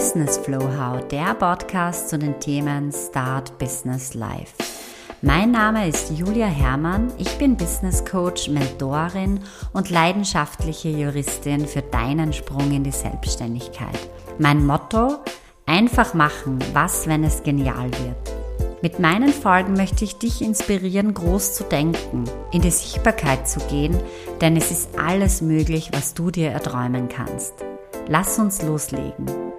Business Flow How, der Podcast zu den Themen Start Business Life. Mein Name ist Julia Herrmann, ich bin Business Coach, Mentorin und leidenschaftliche Juristin für deinen Sprung in die Selbstständigkeit. Mein Motto, einfach machen, was, wenn es genial wird. Mit meinen Folgen möchte ich dich inspirieren, groß zu denken, in die Sichtbarkeit zu gehen, denn es ist alles möglich, was du dir erträumen kannst. Lass uns loslegen.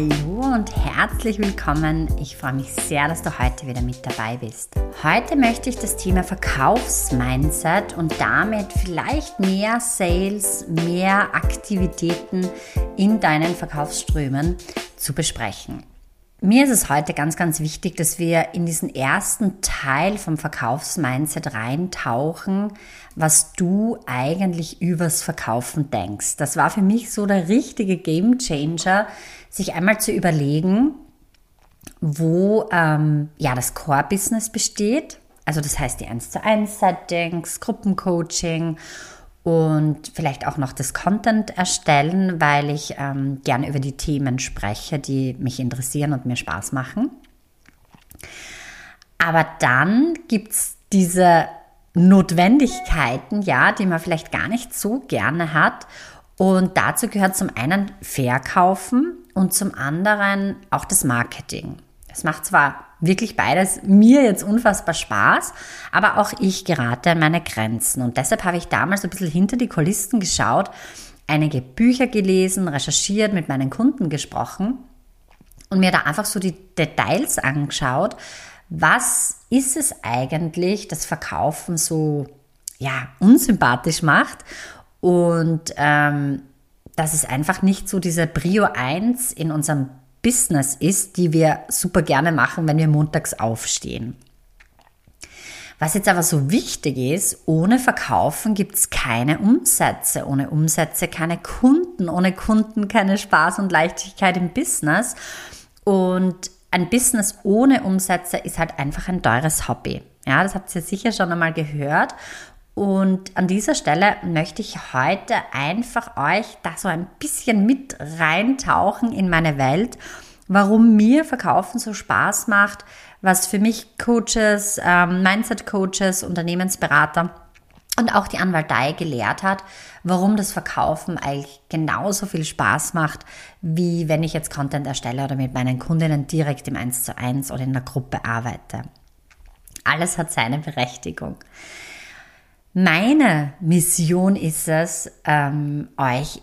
Hallo und herzlich willkommen. Ich freue mich sehr, dass du heute wieder mit dabei bist. Heute möchte ich das Thema Verkaufsmindset und damit vielleicht mehr Sales, mehr Aktivitäten in deinen Verkaufsströmen zu besprechen. Mir ist es heute ganz, ganz wichtig, dass wir in diesen ersten Teil vom Verkaufsmindset reintauchen, was du eigentlich übers Verkaufen denkst. Das war für mich so der richtige Game Changer, sich einmal zu überlegen, wo ähm, ja das Core-Business besteht. Also das heißt die 1 zu 1 Settings, Gruppencoaching und vielleicht auch noch das Content erstellen, weil ich ähm, gerne über die Themen spreche, die mich interessieren und mir Spaß machen. Aber dann gibt es diese Notwendigkeiten, ja, die man vielleicht gar nicht so gerne hat. Und dazu gehört zum einen Verkaufen und zum anderen auch das Marketing. Es macht zwar wirklich beides mir jetzt unfassbar Spaß, aber auch ich gerate an meine Grenzen. Und deshalb habe ich damals ein bisschen hinter die Kulissen geschaut, einige Bücher gelesen, recherchiert, mit meinen Kunden gesprochen und mir da einfach so die Details angeschaut. Was ist es eigentlich, das Verkaufen so ja, unsympathisch macht und ähm, dass es einfach nicht so diese Brio 1 in unserem Business ist, die wir super gerne machen, wenn wir montags aufstehen. Was jetzt aber so wichtig ist, ohne Verkaufen gibt es keine Umsätze, ohne Umsätze keine Kunden, ohne Kunden keine Spaß und Leichtigkeit im Business. Und ein Business ohne Umsätze ist halt einfach ein teures Hobby. Ja, das habt ihr sicher schon einmal gehört. Und an dieser Stelle möchte ich heute einfach euch da so ein bisschen mit reintauchen in meine Welt, warum mir Verkaufen so Spaß macht, was für mich Coaches, ähm, Mindset-Coaches, Unternehmensberater und auch die Anwaltei gelehrt hat, warum das Verkaufen eigentlich genauso viel Spaß macht, wie wenn ich jetzt Content erstelle oder mit meinen Kundinnen direkt im 1 zu 1 oder in der Gruppe arbeite. Alles hat seine Berechtigung. Meine Mission ist es, ähm, euch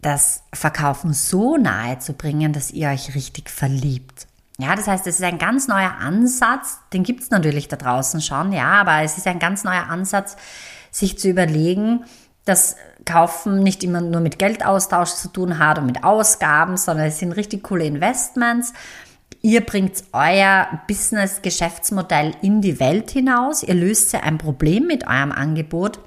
das Verkaufen so nahe zu bringen, dass ihr euch richtig verliebt. Ja, das heißt, es ist ein ganz neuer Ansatz, den gibt es natürlich da draußen schon, ja, aber es ist ein ganz neuer Ansatz, sich zu überlegen, dass Kaufen nicht immer nur mit Geldaustausch zu tun hat und mit Ausgaben, sondern es sind richtig coole Investments Ihr bringt euer Business-Geschäftsmodell in die Welt hinaus. Ihr löst ja ein Problem mit eurem Angebot.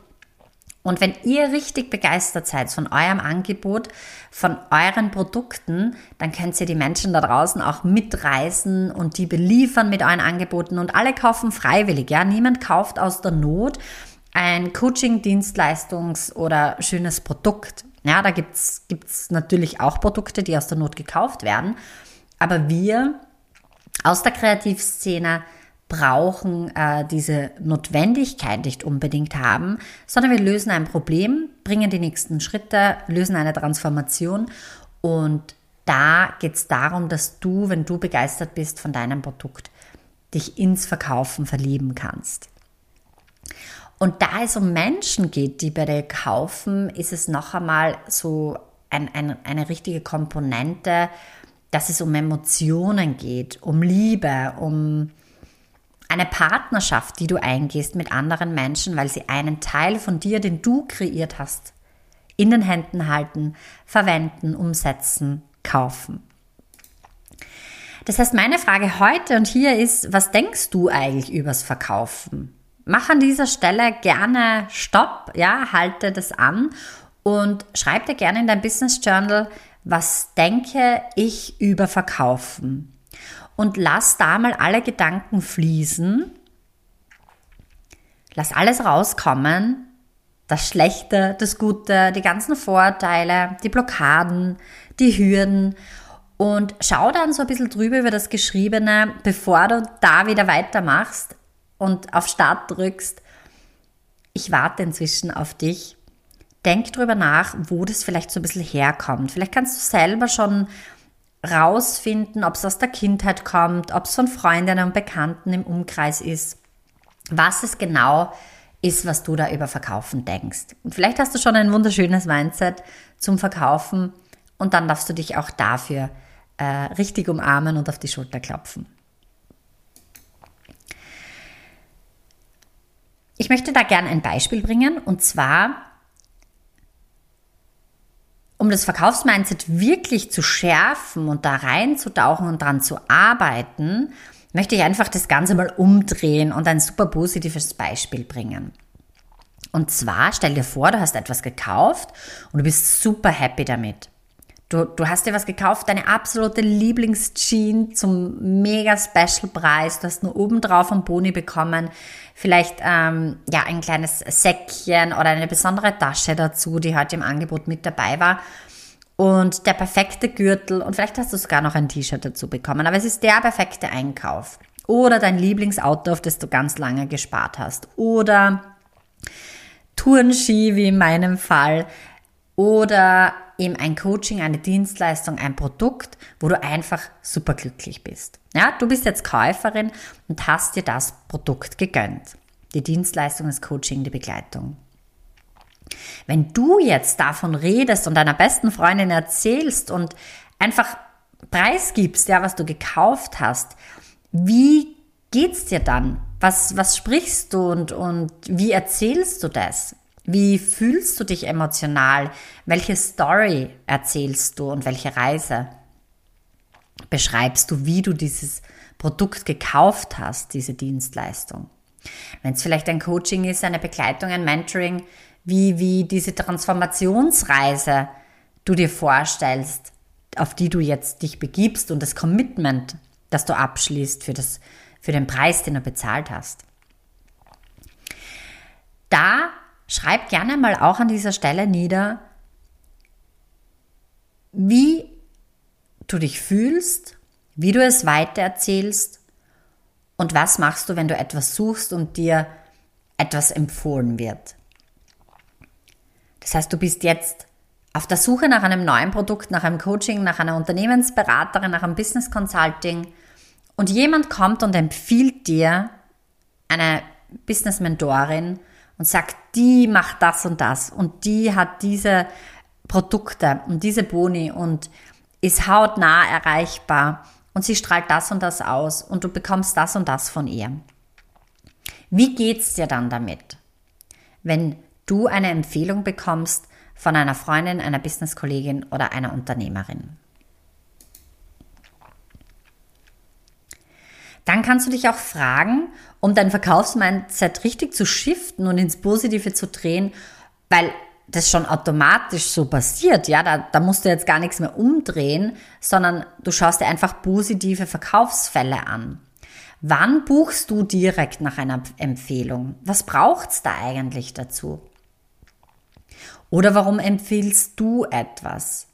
Und wenn ihr richtig begeistert seid von eurem Angebot, von euren Produkten, dann könnt ihr die Menschen da draußen auch mitreißen und die beliefern mit euren Angeboten und alle kaufen freiwillig. Ja, niemand kauft aus der Not ein Coaching, Dienstleistungs- oder schönes Produkt. Ja, da gibt's gibt's natürlich auch Produkte, die aus der Not gekauft werden. Aber wir aus der Kreativszene brauchen äh, diese Notwendigkeit nicht unbedingt haben, sondern wir lösen ein Problem, bringen die nächsten Schritte, lösen eine Transformation und da geht es darum, dass du, wenn du begeistert bist von deinem Produkt, dich ins Verkaufen verlieben kannst. Und da es um Menschen geht, die bei dir kaufen, ist es noch einmal so ein, ein, eine richtige Komponente, dass es um Emotionen geht, um Liebe, um eine Partnerschaft, die du eingehst mit anderen Menschen, weil sie einen Teil von dir, den du kreiert hast, in den Händen halten, verwenden, umsetzen, kaufen. Das heißt, meine Frage heute und hier ist, was denkst du eigentlich übers Verkaufen? Mach an dieser Stelle gerne Stopp, ja, halte das an und schreib dir gerne in dein Business Journal, was denke ich über Verkaufen? Und lass da mal alle Gedanken fließen. Lass alles rauskommen, das Schlechte, das Gute, die ganzen Vorteile, die Blockaden, die Hürden und schau dann so ein bisschen drüber über das Geschriebene, bevor du da wieder weitermachst und auf Start drückst. Ich warte inzwischen auf dich. Denk drüber nach, wo das vielleicht so ein bisschen herkommt. Vielleicht kannst du selber schon rausfinden, ob es aus der Kindheit kommt, ob es von Freundinnen und Bekannten im Umkreis ist, was es genau ist, was du da über Verkaufen denkst. Und vielleicht hast du schon ein wunderschönes Mindset zum Verkaufen und dann darfst du dich auch dafür äh, richtig umarmen und auf die Schulter klopfen. Ich möchte da gerne ein Beispiel bringen und zwar das Verkaufsmindset wirklich zu schärfen und da reinzutauchen und dran zu arbeiten, möchte ich einfach das Ganze mal umdrehen und ein super positives Beispiel bringen. Und zwar stell dir vor, du hast etwas gekauft und du bist super happy damit. Du, du hast dir was gekauft, deine absolute Lieblingsjeans zum mega Special Preis. Du hast nur obendrauf einen Boni bekommen. Vielleicht ähm, ja ein kleines Säckchen oder eine besondere Tasche dazu, die heute im Angebot mit dabei war. Und der perfekte Gürtel und vielleicht hast du sogar noch ein T-Shirt dazu bekommen. Aber es ist der perfekte Einkauf. Oder dein Lieblingsauto, auf das du ganz lange gespart hast. Oder Tourenski, wie in meinem Fall. Oder eben ein Coaching, eine Dienstleistung, ein Produkt, wo du einfach super glücklich bist. Ja, du bist jetzt Käuferin und hast dir das Produkt gegönnt. Die Dienstleistung, das Coaching, die Begleitung. Wenn du jetzt davon redest und deiner besten Freundin erzählst und einfach preisgibst, ja, was du gekauft hast, wie geht's dir dann? Was, was sprichst du und, und wie erzählst du das? Wie fühlst du dich emotional? Welche Story erzählst du und welche Reise beschreibst du, wie du dieses Produkt gekauft hast, diese Dienstleistung? Wenn es vielleicht ein Coaching ist, eine Begleitung, ein Mentoring, wie, wie diese Transformationsreise du dir vorstellst, auf die du jetzt dich begibst und das Commitment, das du abschließt für, das, für den Preis, den du bezahlt hast. Da Schreib gerne mal auch an dieser Stelle nieder, wie du dich fühlst, wie du es weitererzählst und was machst du, wenn du etwas suchst und dir etwas empfohlen wird. Das heißt, du bist jetzt auf der Suche nach einem neuen Produkt, nach einem Coaching, nach einer Unternehmensberaterin, nach einem Business Consulting und jemand kommt und empfiehlt dir eine Business Mentorin und sagt, die macht das und das und die hat diese Produkte und diese Boni und ist hautnah erreichbar und sie strahlt das und das aus und du bekommst das und das von ihr. Wie geht's dir dann damit, wenn du eine Empfehlung bekommst von einer Freundin, einer Businesskollegin oder einer Unternehmerin? Dann kannst du dich auch fragen, um dein Verkaufsmindset richtig zu shiften und ins Positive zu drehen, weil das schon automatisch so passiert, ja, da, da musst du jetzt gar nichts mehr umdrehen, sondern du schaust dir einfach positive Verkaufsfälle an. Wann buchst du direkt nach einer Empfehlung? Was braucht's da eigentlich dazu? Oder warum empfiehlst du etwas?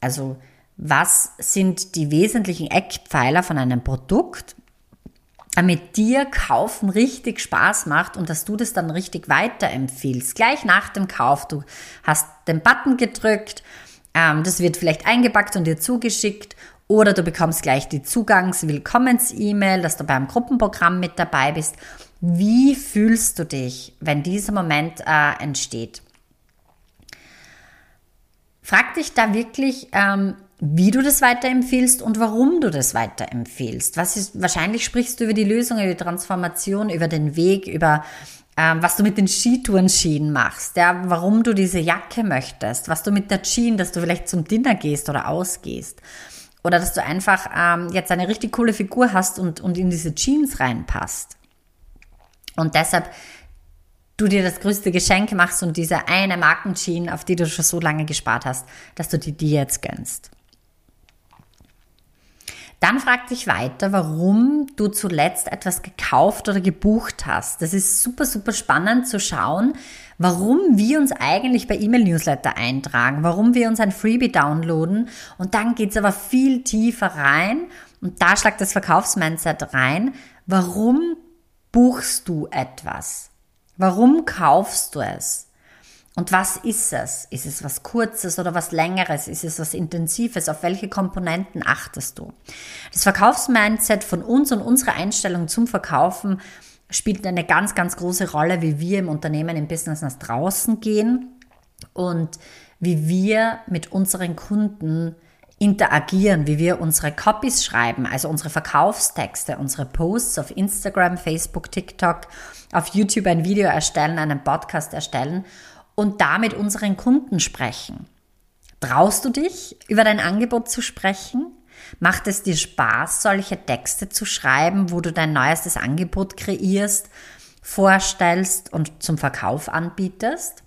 Also, was sind die wesentlichen Eckpfeiler von einem Produkt, damit dir Kaufen richtig Spaß macht und dass du das dann richtig weiterempfiehlst. Gleich nach dem Kauf, du hast den Button gedrückt, ähm, das wird vielleicht eingepackt und dir zugeschickt oder du bekommst gleich die Zugangs-Willkommens-E-Mail, dass du beim Gruppenprogramm mit dabei bist. Wie fühlst du dich, wenn dieser Moment äh, entsteht? Frag dich da wirklich, ähm, wie du das weiterempfiehlst und warum du das weiterempfiehlst. Was ist, wahrscheinlich sprichst du über die Lösung, über die Transformation, über den Weg, über ähm, was du mit den Skitourenschienen machst, ja, warum du diese Jacke möchtest, was du mit der Jeans, dass du vielleicht zum Dinner gehst oder ausgehst. Oder dass du einfach ähm, jetzt eine richtig coole Figur hast und, und in diese Jeans reinpasst. Und deshalb du dir das größte Geschenk machst und diese eine Markenjeans, auf die du schon so lange gespart hast, dass du dir die jetzt gönnst. Dann frag dich weiter, warum du zuletzt etwas gekauft oder gebucht hast. Das ist super, super spannend zu schauen, warum wir uns eigentlich bei E-Mail-Newsletter eintragen, warum wir uns ein Freebie downloaden. Und dann geht's aber viel tiefer rein und da schlagt das Verkaufsmindset rein. Warum buchst du etwas? Warum kaufst du es? Und was ist es? Ist es was Kurzes oder was Längeres? Ist es was Intensives? Auf welche Komponenten achtest du? Das Verkaufsmindset von uns und unsere Einstellung zum Verkaufen spielt eine ganz, ganz große Rolle, wie wir im Unternehmen, im Business nach draußen gehen und wie wir mit unseren Kunden interagieren, wie wir unsere Copies schreiben, also unsere Verkaufstexte, unsere Posts auf Instagram, Facebook, TikTok, auf YouTube ein Video erstellen, einen Podcast erstellen und damit unseren Kunden sprechen. Traust du dich, über dein Angebot zu sprechen? Macht es dir Spaß, solche Texte zu schreiben, wo du dein neuestes Angebot kreierst, vorstellst und zum Verkauf anbietest?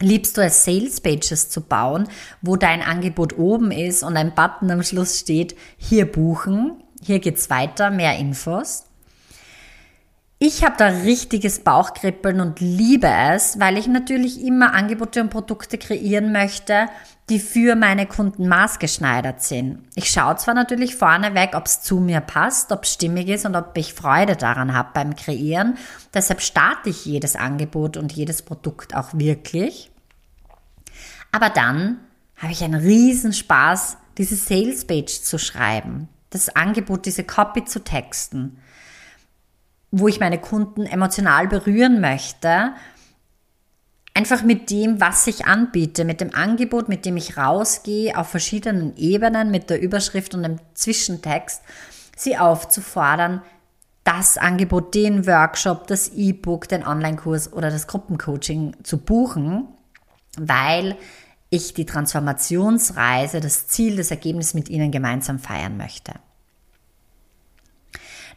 Liebst du es, Sales Pages zu bauen, wo dein Angebot oben ist und ein Button am Schluss steht, hier buchen, hier geht's weiter, mehr Infos? Ich habe da richtiges Bauchkribbeln und liebe es, weil ich natürlich immer Angebote und Produkte kreieren möchte, die für meine Kunden maßgeschneidert sind. Ich schaue zwar natürlich vorneweg, ob es zu mir passt, ob es stimmig ist und ob ich Freude daran habe beim Kreieren. Deshalb starte ich jedes Angebot und jedes Produkt auch wirklich. Aber dann habe ich einen riesen Spaß, diese Sales Page zu schreiben, das Angebot, diese Copy zu texten wo ich meine Kunden emotional berühren möchte, einfach mit dem, was ich anbiete, mit dem Angebot, mit dem ich rausgehe, auf verschiedenen Ebenen, mit der Überschrift und dem Zwischentext, sie aufzufordern, das Angebot, den Workshop, das E-Book, den Online-Kurs oder das Gruppencoaching zu buchen, weil ich die Transformationsreise, das Ziel, das Ergebnis mit ihnen gemeinsam feiern möchte.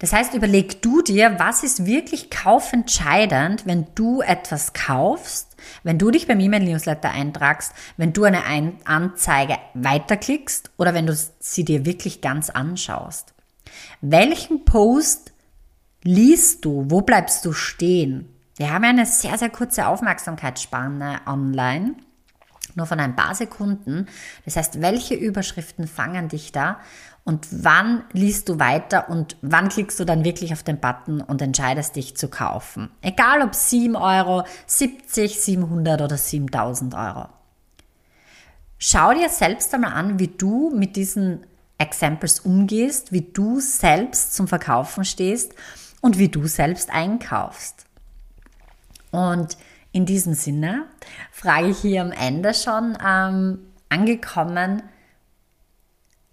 Das heißt, überleg du dir, was ist wirklich kaufentscheidend, wenn du etwas kaufst, wenn du dich beim E-Mail-Newsletter eintragst, wenn du eine Anzeige weiterklickst oder wenn du sie dir wirklich ganz anschaust. Welchen Post liest du? Wo bleibst du stehen? Wir haben ja eine sehr, sehr kurze Aufmerksamkeitsspanne online nur von ein paar Sekunden. Das heißt, welche Überschriften fangen dich da und wann liest du weiter und wann klickst du dann wirklich auf den Button und entscheidest dich zu kaufen. Egal ob 7 Euro, 70, 700 oder 7000 Euro. Schau dir selbst einmal an, wie du mit diesen Examples umgehst, wie du selbst zum Verkaufen stehst und wie du selbst einkaufst. Und in diesem Sinne frage ich hier am Ende schon ähm, angekommen,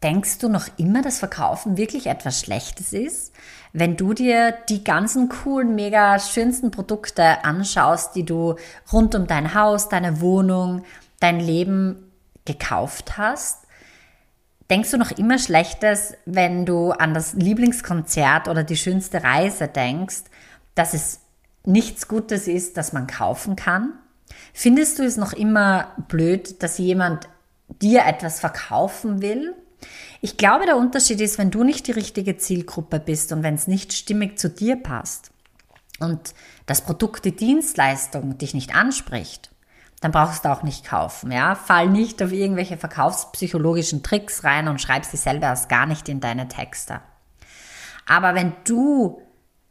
denkst du noch immer, dass Verkaufen wirklich etwas Schlechtes ist? Wenn du dir die ganzen coolen, mega schönsten Produkte anschaust, die du rund um dein Haus, deine Wohnung, dein Leben gekauft hast, denkst du noch immer Schlechtes, wenn du an das Lieblingskonzert oder die schönste Reise denkst, dass es nichts Gutes ist, das man kaufen kann? Findest du es noch immer blöd, dass jemand dir etwas verkaufen will? Ich glaube, der Unterschied ist, wenn du nicht die richtige Zielgruppe bist und wenn es nicht stimmig zu dir passt und das Produkt, die Dienstleistung dich nicht anspricht, dann brauchst du auch nicht kaufen, ja? Fall nicht auf irgendwelche verkaufspsychologischen Tricks rein und schreib sie selber erst gar nicht in deine Texte. Aber wenn du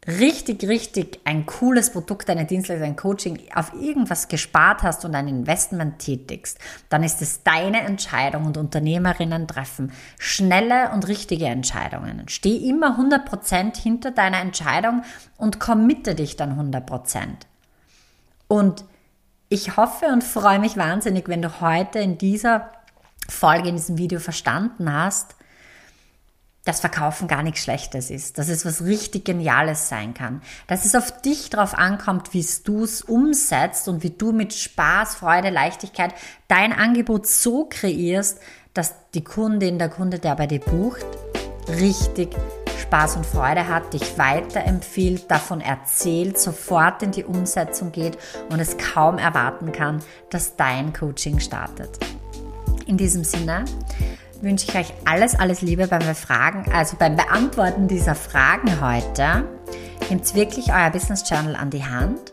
richtig, richtig ein cooles Produkt, eine Dienstleistung, ein Coaching auf irgendwas gespart hast und ein Investment tätigst, dann ist es deine Entscheidung und Unternehmerinnen treffen schnelle und richtige Entscheidungen. Steh immer 100% hinter deiner Entscheidung und committe dich dann 100%. Und ich hoffe und freue mich wahnsinnig, wenn du heute in dieser Folge, in diesem Video verstanden hast, dass Verkaufen gar nichts Schlechtes ist, dass es was richtig Geniales sein kann, dass es auf dich drauf ankommt, wie du es umsetzt und wie du mit Spaß, Freude, Leichtigkeit dein Angebot so kreierst, dass die Kundin, der Kunde, der bei dir bucht, richtig Spaß und Freude hat, dich weiterempfiehlt, davon erzählt, sofort in die Umsetzung geht und es kaum erwarten kann, dass dein Coaching startet. In diesem Sinne, wünsche ich euch alles, alles Liebe beim Fragen, also beim Beantworten dieser Fragen heute. Nehmt wirklich euer Business Journal an die Hand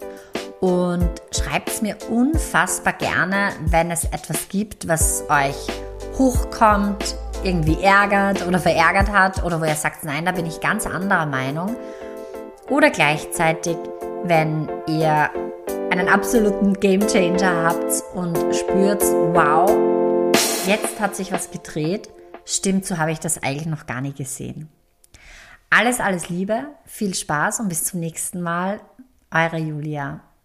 und schreibt es mir unfassbar gerne, wenn es etwas gibt, was euch hochkommt, irgendwie ärgert oder verärgert hat oder wo ihr sagt, nein, da bin ich ganz anderer Meinung. Oder gleichzeitig, wenn ihr einen absoluten Game Changer habt und spürt, wow, jetzt hat sich was gedreht. Stimmt, so habe ich das eigentlich noch gar nicht gesehen. Alles, alles Liebe, viel Spaß und bis zum nächsten Mal. Eure Julia.